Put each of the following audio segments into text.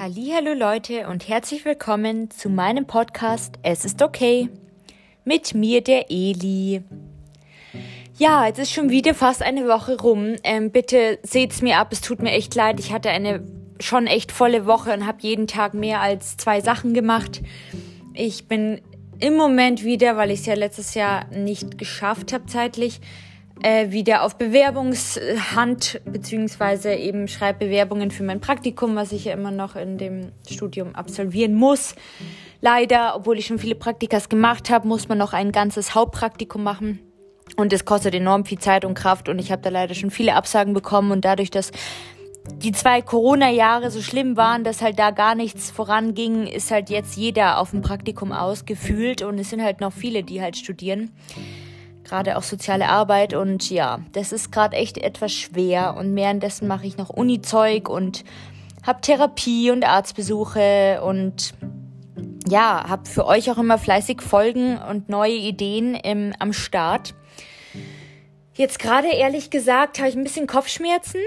Hallo Leute und herzlich willkommen zu meinem Podcast Es ist okay mit mir der Eli. Ja, jetzt ist schon wieder fast eine Woche rum. Ähm, bitte seht's mir ab, es tut mir echt leid. Ich hatte eine schon echt volle Woche und habe jeden Tag mehr als zwei Sachen gemacht. Ich bin im Moment wieder, weil ich es ja letztes Jahr nicht geschafft habe zeitlich, äh, wieder auf Bewerbungshand, beziehungsweise eben schreibe Bewerbungen für mein Praktikum, was ich ja immer noch in dem Studium absolvieren muss. Leider, obwohl ich schon viele Praktikas gemacht habe, muss man noch ein ganzes Hauptpraktikum machen. Und es kostet enorm viel Zeit und Kraft und ich habe da leider schon viele Absagen bekommen und dadurch, dass die zwei Corona-Jahre so schlimm waren, dass halt da gar nichts voranging, ist halt jetzt jeder auf dem Praktikum ausgefühlt und es sind halt noch viele, die halt studieren gerade auch soziale Arbeit und ja, das ist gerade echt etwas schwer und währenddessen mache ich noch Uni-Zeug und habe Therapie und Arztbesuche und ja, habe für euch auch immer fleißig Folgen und neue Ideen im, am Start. Jetzt gerade ehrlich gesagt habe ich ein bisschen Kopfschmerzen.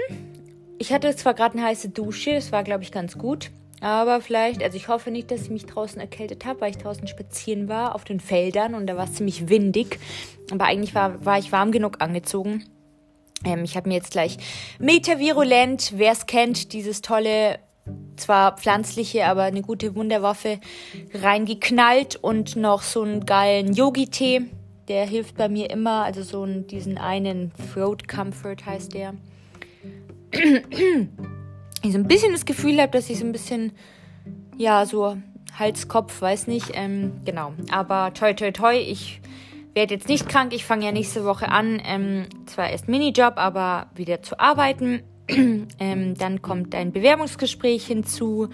Ich hatte zwar gerade eine heiße Dusche, das war glaube ich ganz gut. Aber vielleicht, also ich hoffe nicht, dass ich mich draußen erkältet habe, weil ich draußen spazieren war auf den Feldern und da war es ziemlich windig. Aber eigentlich war, war ich warm genug angezogen. Ähm, ich habe mir jetzt gleich Metavirulent, wer es kennt, dieses tolle, zwar pflanzliche, aber eine gute Wunderwaffe, reingeknallt und noch so einen geilen Yogi-Tee. Der hilft bei mir immer, also so einen, diesen einen Throat Comfort heißt der ich so ein bisschen das Gefühl habe, dass ich so ein bisschen, ja, so Hals, Kopf, weiß nicht, ähm, genau. Aber toi, toi, toi, ich werde jetzt nicht krank. Ich fange ja nächste Woche an, ähm, zwar erst Minijob, aber wieder zu arbeiten. ähm, dann kommt ein Bewerbungsgespräch hinzu,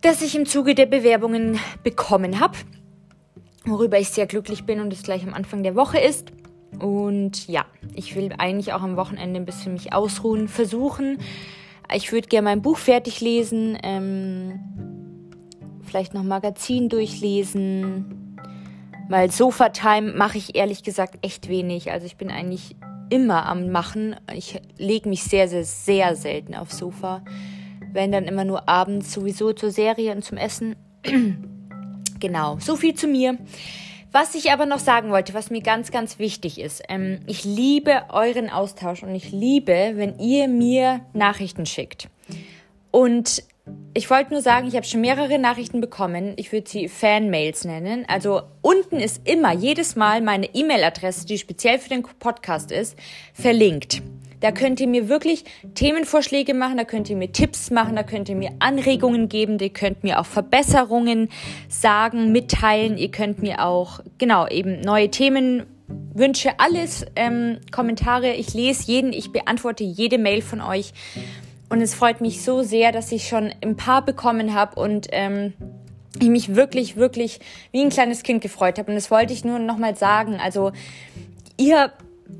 das ich im Zuge der Bewerbungen bekommen habe, worüber ich sehr glücklich bin und es gleich am Anfang der Woche ist. Und ja, ich will eigentlich auch am Wochenende ein bisschen mich ausruhen, versuchen, ich würde gerne mein Buch fertig lesen, ähm, vielleicht noch Magazin durchlesen. Weil Sofa-Time mache ich ehrlich gesagt echt wenig. Also ich bin eigentlich immer am Machen. Ich lege mich sehr, sehr, sehr selten aufs Sofa. Wenn dann immer nur abends sowieso zur Serie und zum Essen. genau, so viel zu mir. Was ich aber noch sagen wollte, was mir ganz, ganz wichtig ist, ähm, ich liebe euren Austausch und ich liebe, wenn ihr mir Nachrichten schickt. Und ich wollte nur sagen, ich habe schon mehrere Nachrichten bekommen. Ich würde sie Fanmails nennen. Also unten ist immer jedes Mal meine E-Mail-Adresse, die speziell für den Podcast ist, verlinkt. Da könnt ihr mir wirklich Themenvorschläge machen, da könnt ihr mir Tipps machen, da könnt ihr mir Anregungen geben, ihr könnt mir auch Verbesserungen sagen, mitteilen, ihr könnt mir auch, genau, eben neue Themen wünsche alles, ähm, Kommentare. Ich lese jeden, ich beantworte jede Mail von euch. Und es freut mich so sehr, dass ich schon ein paar bekommen habe und ähm, ich mich wirklich, wirklich wie ein kleines Kind gefreut habe. Und das wollte ich nur nochmal sagen. Also ihr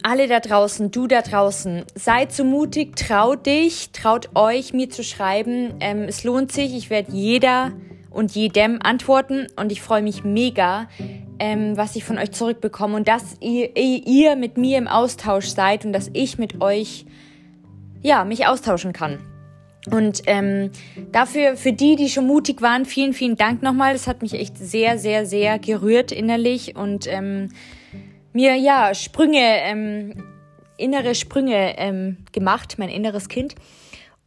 alle da draußen, du da draußen, seid so mutig, traut dich, traut euch, mir zu schreiben. Ähm, es lohnt sich, ich werde jeder und jedem antworten und ich freue mich mega, ähm, was ich von euch zurückbekomme und dass ihr, ihr mit mir im Austausch seid und dass ich mit euch, ja, mich austauschen kann. Und ähm, dafür, für die, die schon mutig waren, vielen, vielen Dank nochmal. Das hat mich echt sehr, sehr, sehr gerührt innerlich und ähm, mir ja Sprünge, ähm, innere Sprünge ähm, gemacht, mein inneres Kind.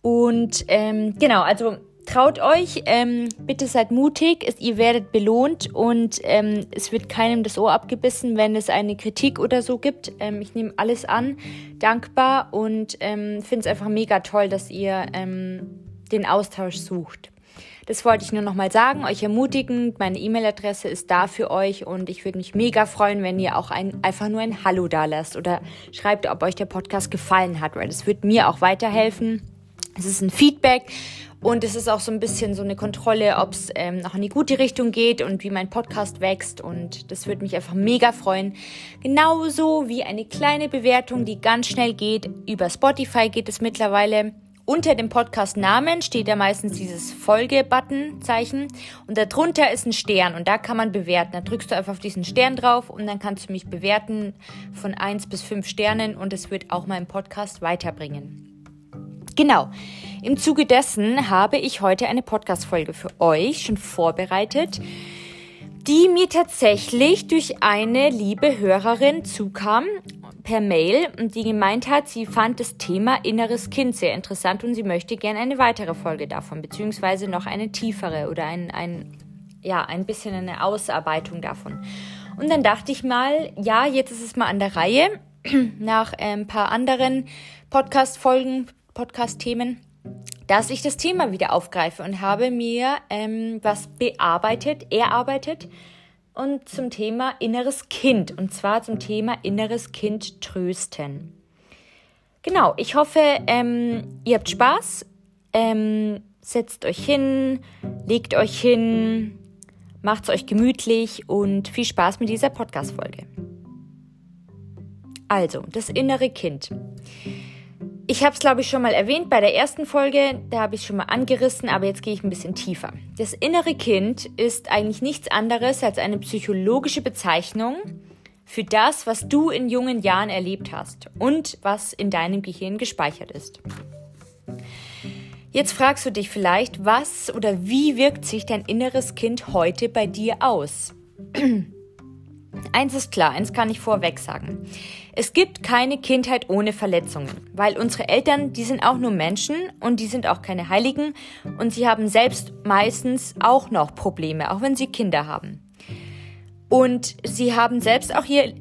Und ähm, genau, also traut euch, ähm, bitte seid mutig, es, ihr werdet belohnt und ähm, es wird keinem das Ohr abgebissen, wenn es eine Kritik oder so gibt. Ähm, ich nehme alles an, dankbar und finde es einfach mega toll, dass ihr den Austausch sucht. Das wollte ich nur noch mal sagen, euch ermutigen. Meine E-Mail-Adresse ist da für euch und ich würde mich mega freuen, wenn ihr auch ein, einfach nur ein Hallo da lasst oder schreibt, ob euch der Podcast gefallen hat, weil das wird mir auch weiterhelfen. Es ist ein Feedback und es ist auch so ein bisschen so eine Kontrolle, ob es ähm, noch in die gute Richtung geht und wie mein Podcast wächst. Und das würde mich einfach mega freuen. Genauso wie eine kleine Bewertung, die ganz schnell geht. Über Spotify geht es mittlerweile. Unter dem Podcast-Namen steht ja meistens dieses Folge-Button-Zeichen und darunter ist ein Stern und da kann man bewerten. Da drückst du einfach auf diesen Stern drauf und dann kannst du mich bewerten von 1 bis 5 Sternen und es wird auch meinen Podcast weiterbringen. Genau. Im Zuge dessen habe ich heute eine Podcast-Folge für euch schon vorbereitet, die mir tatsächlich durch eine liebe Hörerin zukam per Mail die gemeint hat, sie fand das Thema inneres Kind sehr interessant und sie möchte gerne eine weitere Folge davon, beziehungsweise noch eine tiefere oder ein, ein, ja, ein bisschen eine Ausarbeitung davon. Und dann dachte ich mal, ja, jetzt ist es mal an der Reihe, nach ein paar anderen Podcast-Folgen, Podcast-Themen dass ich das Thema wieder aufgreife und habe mir ähm, was bearbeitet, erarbeitet und zum Thema inneres Kind und zwar zum Thema inneres Kind trösten. Genau, ich hoffe, ähm, ihr habt Spaß. Ähm, setzt euch hin, legt euch hin, macht es euch gemütlich und viel Spaß mit dieser Podcast-Folge. Also, das innere Kind. Ich habe es, glaube ich, schon mal erwähnt bei der ersten Folge, da habe ich schon mal angerissen, aber jetzt gehe ich ein bisschen tiefer. Das innere Kind ist eigentlich nichts anderes als eine psychologische Bezeichnung für das, was du in jungen Jahren erlebt hast und was in deinem Gehirn gespeichert ist. Jetzt fragst du dich vielleicht, was oder wie wirkt sich dein inneres Kind heute bei dir aus? Eins ist klar, eins kann ich vorweg sagen. Es gibt keine Kindheit ohne Verletzungen, weil unsere Eltern, die sind auch nur Menschen und die sind auch keine Heiligen und sie haben selbst meistens auch noch Probleme, auch wenn sie Kinder haben. Und sie haben selbst auch hier,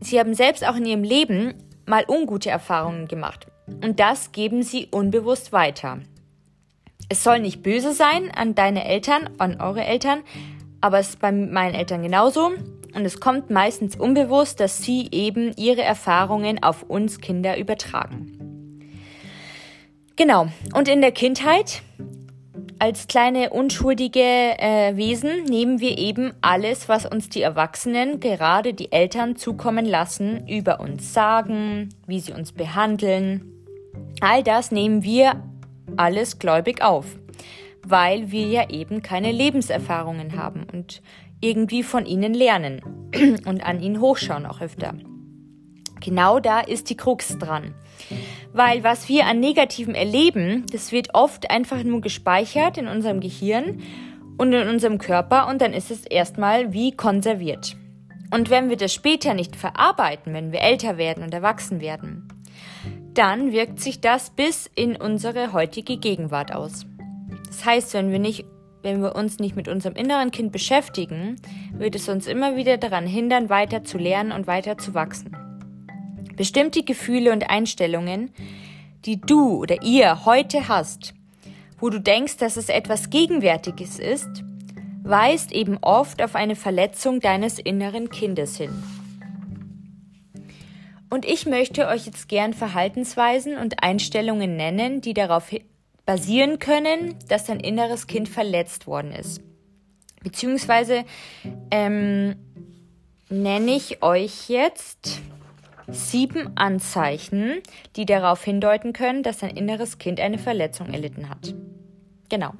sie haben selbst auch in ihrem Leben mal ungute Erfahrungen gemacht. Und das geben sie unbewusst weiter. Es soll nicht böse sein an deine Eltern, an eure Eltern, aber es ist bei meinen Eltern genauso. Und es kommt meistens unbewusst, dass sie eben ihre Erfahrungen auf uns Kinder übertragen. Genau. Und in der Kindheit, als kleine unschuldige äh, Wesen, nehmen wir eben alles, was uns die Erwachsenen, gerade die Eltern, zukommen lassen, über uns sagen, wie sie uns behandeln. All das nehmen wir alles gläubig auf weil wir ja eben keine Lebenserfahrungen haben und irgendwie von ihnen lernen und an ihnen hochschauen auch öfter. Genau da ist die Krux dran. Weil was wir an Negativen erleben, das wird oft einfach nur gespeichert in unserem Gehirn und in unserem Körper und dann ist es erstmal wie konserviert. Und wenn wir das später nicht verarbeiten, wenn wir älter werden und erwachsen werden, dann wirkt sich das bis in unsere heutige Gegenwart aus. Das heißt, wenn wir nicht wenn wir uns nicht mit unserem inneren Kind beschäftigen, wird es uns immer wieder daran hindern, weiter zu lernen und weiter zu wachsen. Bestimmte Gefühle und Einstellungen, die du oder ihr heute hast, wo du denkst, dass es etwas Gegenwärtiges ist, weist eben oft auf eine Verletzung deines inneren Kindes hin. Und ich möchte euch jetzt gern Verhaltensweisen und Einstellungen nennen, die darauf basieren können, dass dein inneres Kind verletzt worden ist. Beziehungsweise ähm, nenne ich euch jetzt sieben Anzeichen, die darauf hindeuten können, dass dein inneres Kind eine Verletzung erlitten hat. Genau.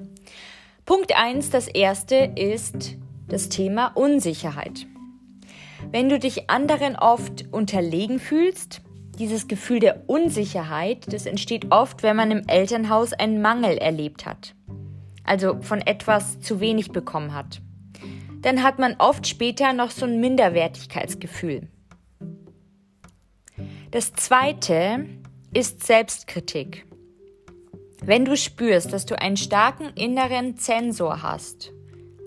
Punkt eins, das erste ist das Thema Unsicherheit. Wenn du dich anderen oft unterlegen fühlst, dieses Gefühl der Unsicherheit, das entsteht oft, wenn man im Elternhaus einen Mangel erlebt hat. Also von etwas zu wenig bekommen hat. Dann hat man oft später noch so ein Minderwertigkeitsgefühl. Das zweite ist Selbstkritik. Wenn du spürst, dass du einen starken inneren Zensor hast,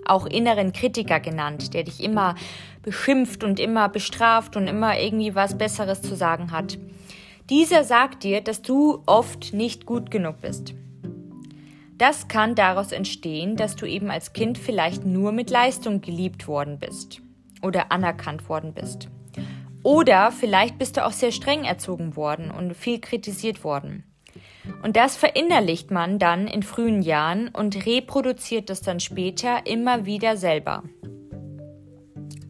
auch inneren Kritiker genannt, der dich immer beschimpft und immer bestraft und immer irgendwie was Besseres zu sagen hat. Dieser sagt dir, dass du oft nicht gut genug bist. Das kann daraus entstehen, dass du eben als Kind vielleicht nur mit Leistung geliebt worden bist oder anerkannt worden bist. Oder vielleicht bist du auch sehr streng erzogen worden und viel kritisiert worden. Und das verinnerlicht man dann in frühen Jahren und reproduziert das dann später immer wieder selber.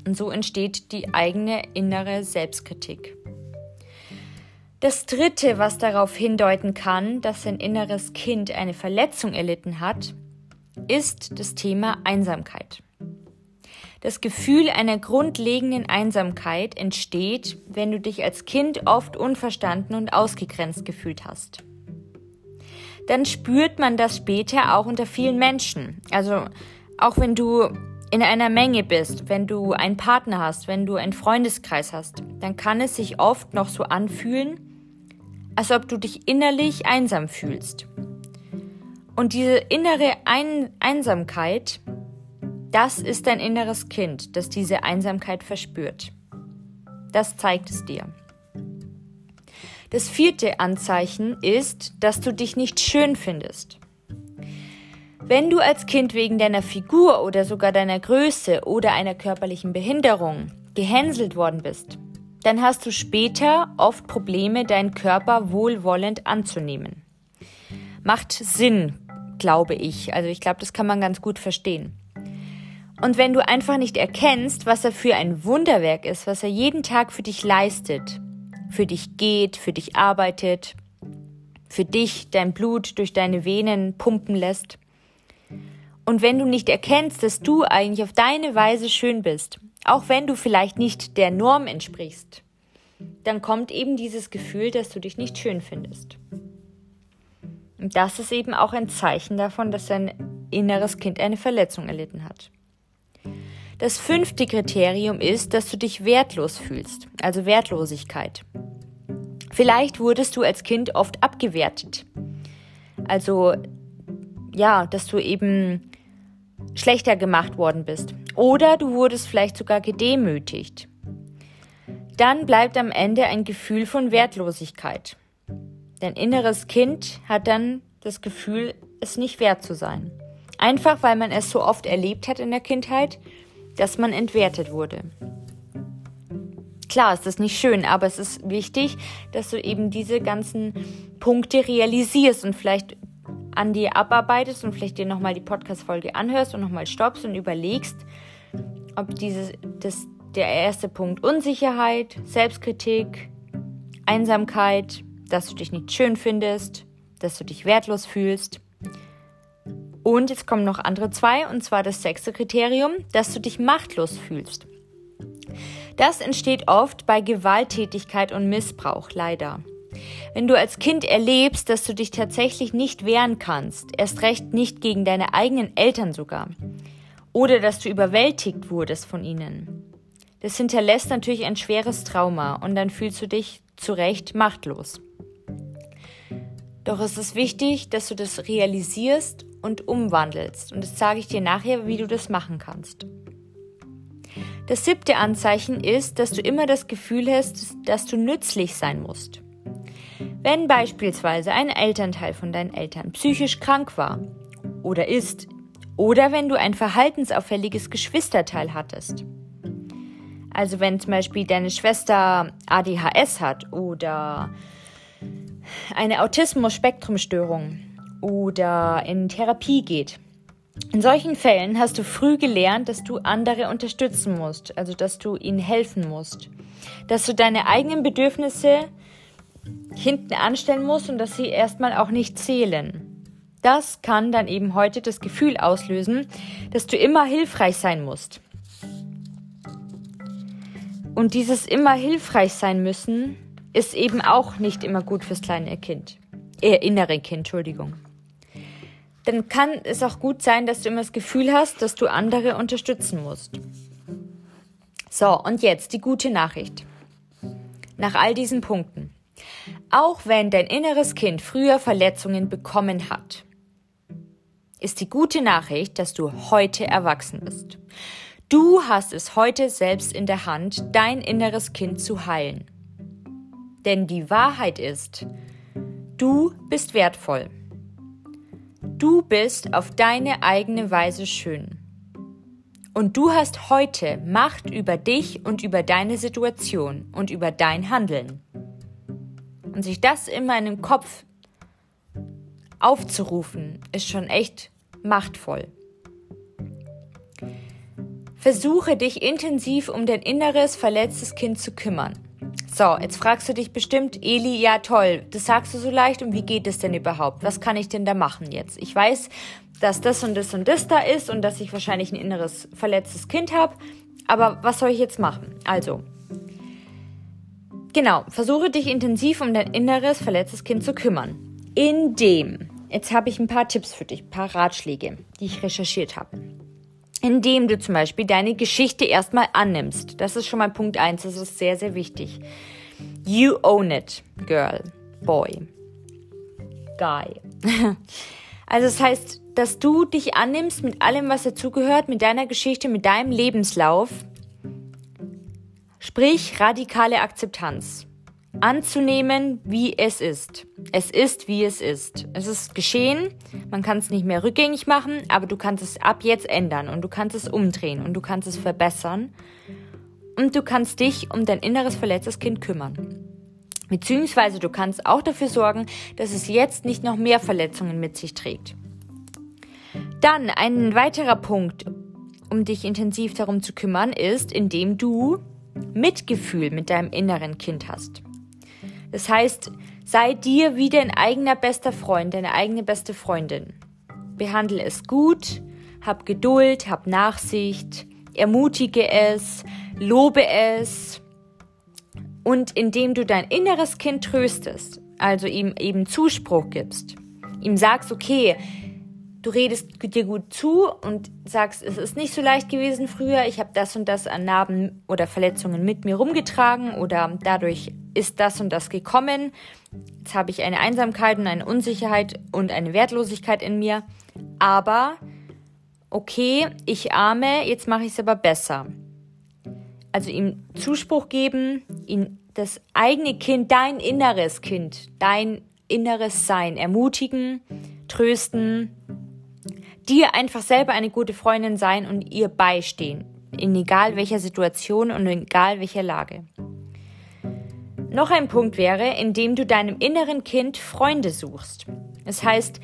Und so entsteht die eigene innere Selbstkritik. Das Dritte, was darauf hindeuten kann, dass ein inneres Kind eine Verletzung erlitten hat, ist das Thema Einsamkeit. Das Gefühl einer grundlegenden Einsamkeit entsteht, wenn du dich als Kind oft unverstanden und ausgegrenzt gefühlt hast. dann spürt man das später auch unter vielen Menschen. Also auch wenn du in einer Menge bist, wenn du einen Partner hast, wenn du einen Freundeskreis hast, dann kann es sich oft noch so anfühlen, als ob du dich innerlich einsam fühlst. Und diese innere Ein Einsamkeit, das ist dein inneres Kind, das diese Einsamkeit verspürt. Das zeigt es dir. Das vierte Anzeichen ist, dass du dich nicht schön findest. Wenn du als Kind wegen deiner Figur oder sogar deiner Größe oder einer körperlichen Behinderung gehänselt worden bist, dann hast du später oft Probleme, deinen Körper wohlwollend anzunehmen. Macht Sinn, glaube ich. Also ich glaube, das kann man ganz gut verstehen. Und wenn du einfach nicht erkennst, was er für ein Wunderwerk ist, was er jeden Tag für dich leistet, für dich geht, für dich arbeitet, für dich dein Blut durch deine Venen pumpen lässt. Und wenn du nicht erkennst, dass du eigentlich auf deine Weise schön bist, auch wenn du vielleicht nicht der Norm entsprichst, dann kommt eben dieses Gefühl, dass du dich nicht schön findest. Und das ist eben auch ein Zeichen davon, dass dein inneres Kind eine Verletzung erlitten hat. Das fünfte Kriterium ist, dass du dich wertlos fühlst, also Wertlosigkeit. Vielleicht wurdest du als Kind oft abgewertet. Also ja, dass du eben schlechter gemacht worden bist. Oder du wurdest vielleicht sogar gedemütigt. Dann bleibt am Ende ein Gefühl von Wertlosigkeit. Dein inneres Kind hat dann das Gefühl, es nicht wert zu sein. Einfach weil man es so oft erlebt hat in der Kindheit, dass man entwertet wurde. Klar ist das nicht schön, aber es ist wichtig, dass du eben diese ganzen Punkte realisierst und vielleicht an dir abarbeitest und vielleicht dir nochmal die Podcast-Folge anhörst und nochmal stoppst und überlegst, ob dieses, das, der erste Punkt Unsicherheit, Selbstkritik, Einsamkeit, dass du dich nicht schön findest, dass du dich wertlos fühlst. Und jetzt kommen noch andere zwei, und zwar das sechste Kriterium, dass du dich machtlos fühlst. Das entsteht oft bei Gewalttätigkeit und Missbrauch, leider. Wenn du als Kind erlebst, dass du dich tatsächlich nicht wehren kannst, erst recht nicht gegen deine eigenen Eltern sogar, oder dass du überwältigt wurdest von ihnen, das hinterlässt natürlich ein schweres Trauma und dann fühlst du dich zu Recht machtlos. Doch es ist wichtig, dass du das realisierst und umwandelst. Und das sage ich dir nachher, wie du das machen kannst. Das siebte Anzeichen ist, dass du immer das Gefühl hast, dass du nützlich sein musst. Wenn beispielsweise ein Elternteil von deinen Eltern psychisch krank war oder ist, oder wenn du ein verhaltensauffälliges Geschwisterteil hattest. Also wenn zum Beispiel deine Schwester ADHS hat oder eine Autismus-Spektrumstörung oder in Therapie geht, in solchen Fällen hast du früh gelernt, dass du andere unterstützen musst, also dass du ihnen helfen musst, dass du deine eigenen Bedürfnisse hinten anstellen musst und dass sie erstmal auch nicht zählen. Das kann dann eben heute das Gefühl auslösen, dass du immer hilfreich sein musst. Und dieses immer hilfreich sein müssen ist eben auch nicht immer gut fürs kleine Kind. Äh, innere Kind, Entschuldigung dann kann es auch gut sein, dass du immer das Gefühl hast, dass du andere unterstützen musst. So, und jetzt die gute Nachricht. Nach all diesen Punkten. Auch wenn dein inneres Kind früher Verletzungen bekommen hat, ist die gute Nachricht, dass du heute erwachsen bist. Du hast es heute selbst in der Hand, dein inneres Kind zu heilen. Denn die Wahrheit ist, du bist wertvoll. Du bist auf deine eigene Weise schön. Und du hast heute Macht über dich und über deine Situation und über dein Handeln. Und sich das in den Kopf aufzurufen, ist schon echt machtvoll. Versuche dich intensiv um dein inneres verletztes Kind zu kümmern. So, jetzt fragst du dich bestimmt, Eli, ja toll, das sagst du so leicht und wie geht es denn überhaupt? Was kann ich denn da machen jetzt? Ich weiß, dass das und das und das da ist und dass ich wahrscheinlich ein inneres verletztes Kind habe, aber was soll ich jetzt machen? Also, genau, versuche dich intensiv um dein inneres verletztes Kind zu kümmern, indem jetzt habe ich ein paar Tipps für dich, ein paar Ratschläge, die ich recherchiert habe. Indem du zum Beispiel deine Geschichte erstmal annimmst. Das ist schon mal Punkt 1, das ist sehr, sehr wichtig. You own it, girl, boy, guy. Also das heißt, dass du dich annimmst mit allem, was dazugehört, mit deiner Geschichte, mit deinem Lebenslauf. Sprich radikale Akzeptanz anzunehmen, wie es ist. Es ist, wie es ist. Es ist geschehen, man kann es nicht mehr rückgängig machen, aber du kannst es ab jetzt ändern und du kannst es umdrehen und du kannst es verbessern und du kannst dich um dein inneres verletztes Kind kümmern. Beziehungsweise du kannst auch dafür sorgen, dass es jetzt nicht noch mehr Verletzungen mit sich trägt. Dann ein weiterer Punkt, um dich intensiv darum zu kümmern, ist, indem du Mitgefühl mit deinem inneren Kind hast. Das heißt, sei dir wie dein eigener bester Freund, deine eigene beste Freundin. Behandle es gut, hab Geduld, hab Nachsicht, ermutige es, lobe es. Und indem du dein inneres Kind tröstest, also ihm eben Zuspruch gibst, ihm sagst, okay, du redest dir gut zu und sagst, es ist nicht so leicht gewesen früher, ich habe das und das an Narben oder Verletzungen mit mir rumgetragen oder dadurch ist das und das gekommen. Jetzt habe ich eine Einsamkeit und eine Unsicherheit und eine Wertlosigkeit in mir. Aber okay, ich arme, jetzt mache ich es aber besser. Also ihm Zuspruch geben, ihm das eigene Kind, dein inneres Kind, dein inneres Sein ermutigen, trösten, dir einfach selber eine gute Freundin sein und ihr beistehen, in egal welcher Situation und in egal welcher Lage. Noch ein Punkt wäre, indem du deinem inneren Kind Freunde suchst. Das heißt,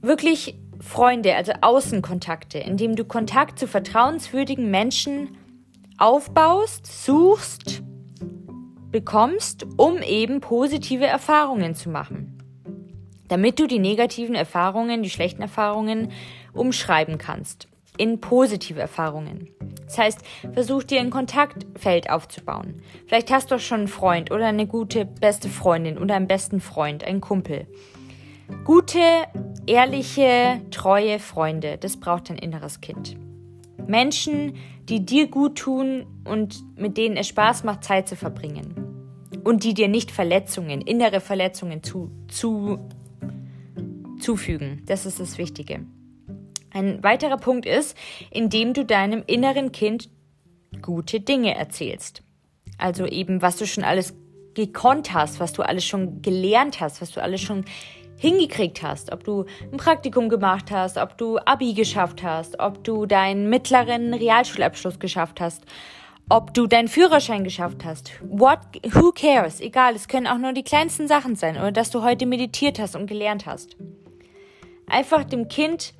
wirklich Freunde, also Außenkontakte, indem du Kontakt zu vertrauenswürdigen Menschen aufbaust, suchst, bekommst, um eben positive Erfahrungen zu machen damit du die negativen Erfahrungen, die schlechten Erfahrungen umschreiben kannst in positive Erfahrungen. Das heißt, versuch dir ein Kontaktfeld aufzubauen. Vielleicht hast du schon einen Freund oder eine gute beste Freundin oder einen besten Freund, einen Kumpel. Gute, ehrliche, treue Freunde, das braucht dein inneres Kind. Menschen, die dir gut tun und mit denen es Spaß macht, Zeit zu verbringen. Und die dir nicht Verletzungen, innere Verletzungen zu, zu zufügen. Das ist das Wichtige. Ein weiterer Punkt ist, indem du deinem inneren Kind gute Dinge erzählst. Also eben, was du schon alles gekonnt hast, was du alles schon gelernt hast, was du alles schon hingekriegt hast, ob du ein Praktikum gemacht hast, ob du Abi geschafft hast, ob du deinen mittleren Realschulabschluss geschafft hast, ob du deinen Führerschein geschafft hast. What, who cares? Egal, es können auch nur die kleinsten Sachen sein oder dass du heute meditiert hast und gelernt hast einfach dem Kind,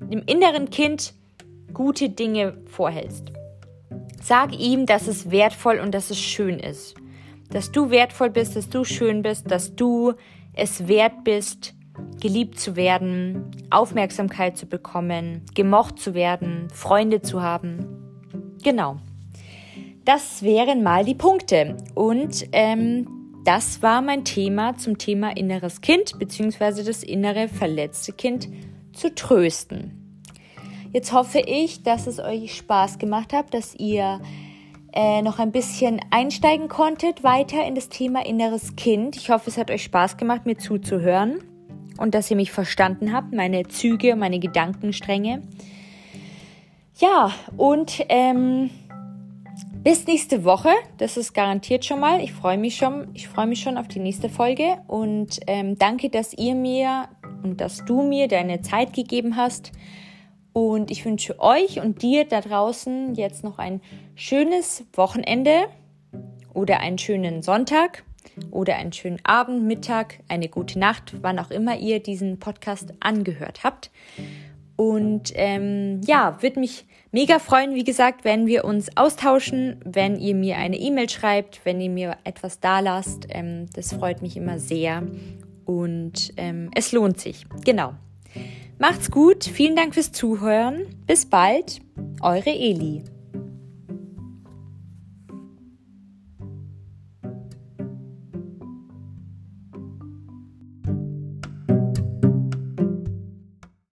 dem inneren Kind gute Dinge vorhältst. Sag ihm, dass es wertvoll und dass es schön ist. Dass du wertvoll bist, dass du schön bist, dass du es wert bist, geliebt zu werden, Aufmerksamkeit zu bekommen, gemocht zu werden, Freunde zu haben. Genau. Das wären mal die Punkte. Und ähm, das war mein Thema zum Thema inneres Kind bzw. das innere verletzte Kind zu trösten. Jetzt hoffe ich, dass es euch Spaß gemacht hat, dass ihr äh, noch ein bisschen einsteigen konntet weiter in das Thema inneres Kind. Ich hoffe, es hat euch Spaß gemacht, mir zuzuhören und dass ihr mich verstanden habt, meine Züge, meine Gedankenstränge. Ja, und ähm, bis nächste Woche. Das ist garantiert schon mal. Ich freue mich schon. Ich freue mich schon auf die nächste Folge und ähm, danke, dass ihr mir und dass du mir deine Zeit gegeben hast. Und ich wünsche euch und dir da draußen jetzt noch ein schönes Wochenende oder einen schönen Sonntag oder einen schönen Abend, Mittag, eine gute Nacht, wann auch immer ihr diesen Podcast angehört habt. Und ähm, ja, würde mich mega freuen, wie gesagt, wenn wir uns austauschen, wenn ihr mir eine E-Mail schreibt, wenn ihr mir etwas da lasst. Ähm, das freut mich immer sehr und ähm, es lohnt sich. Genau. Macht's gut, vielen Dank fürs Zuhören. Bis bald, eure Eli.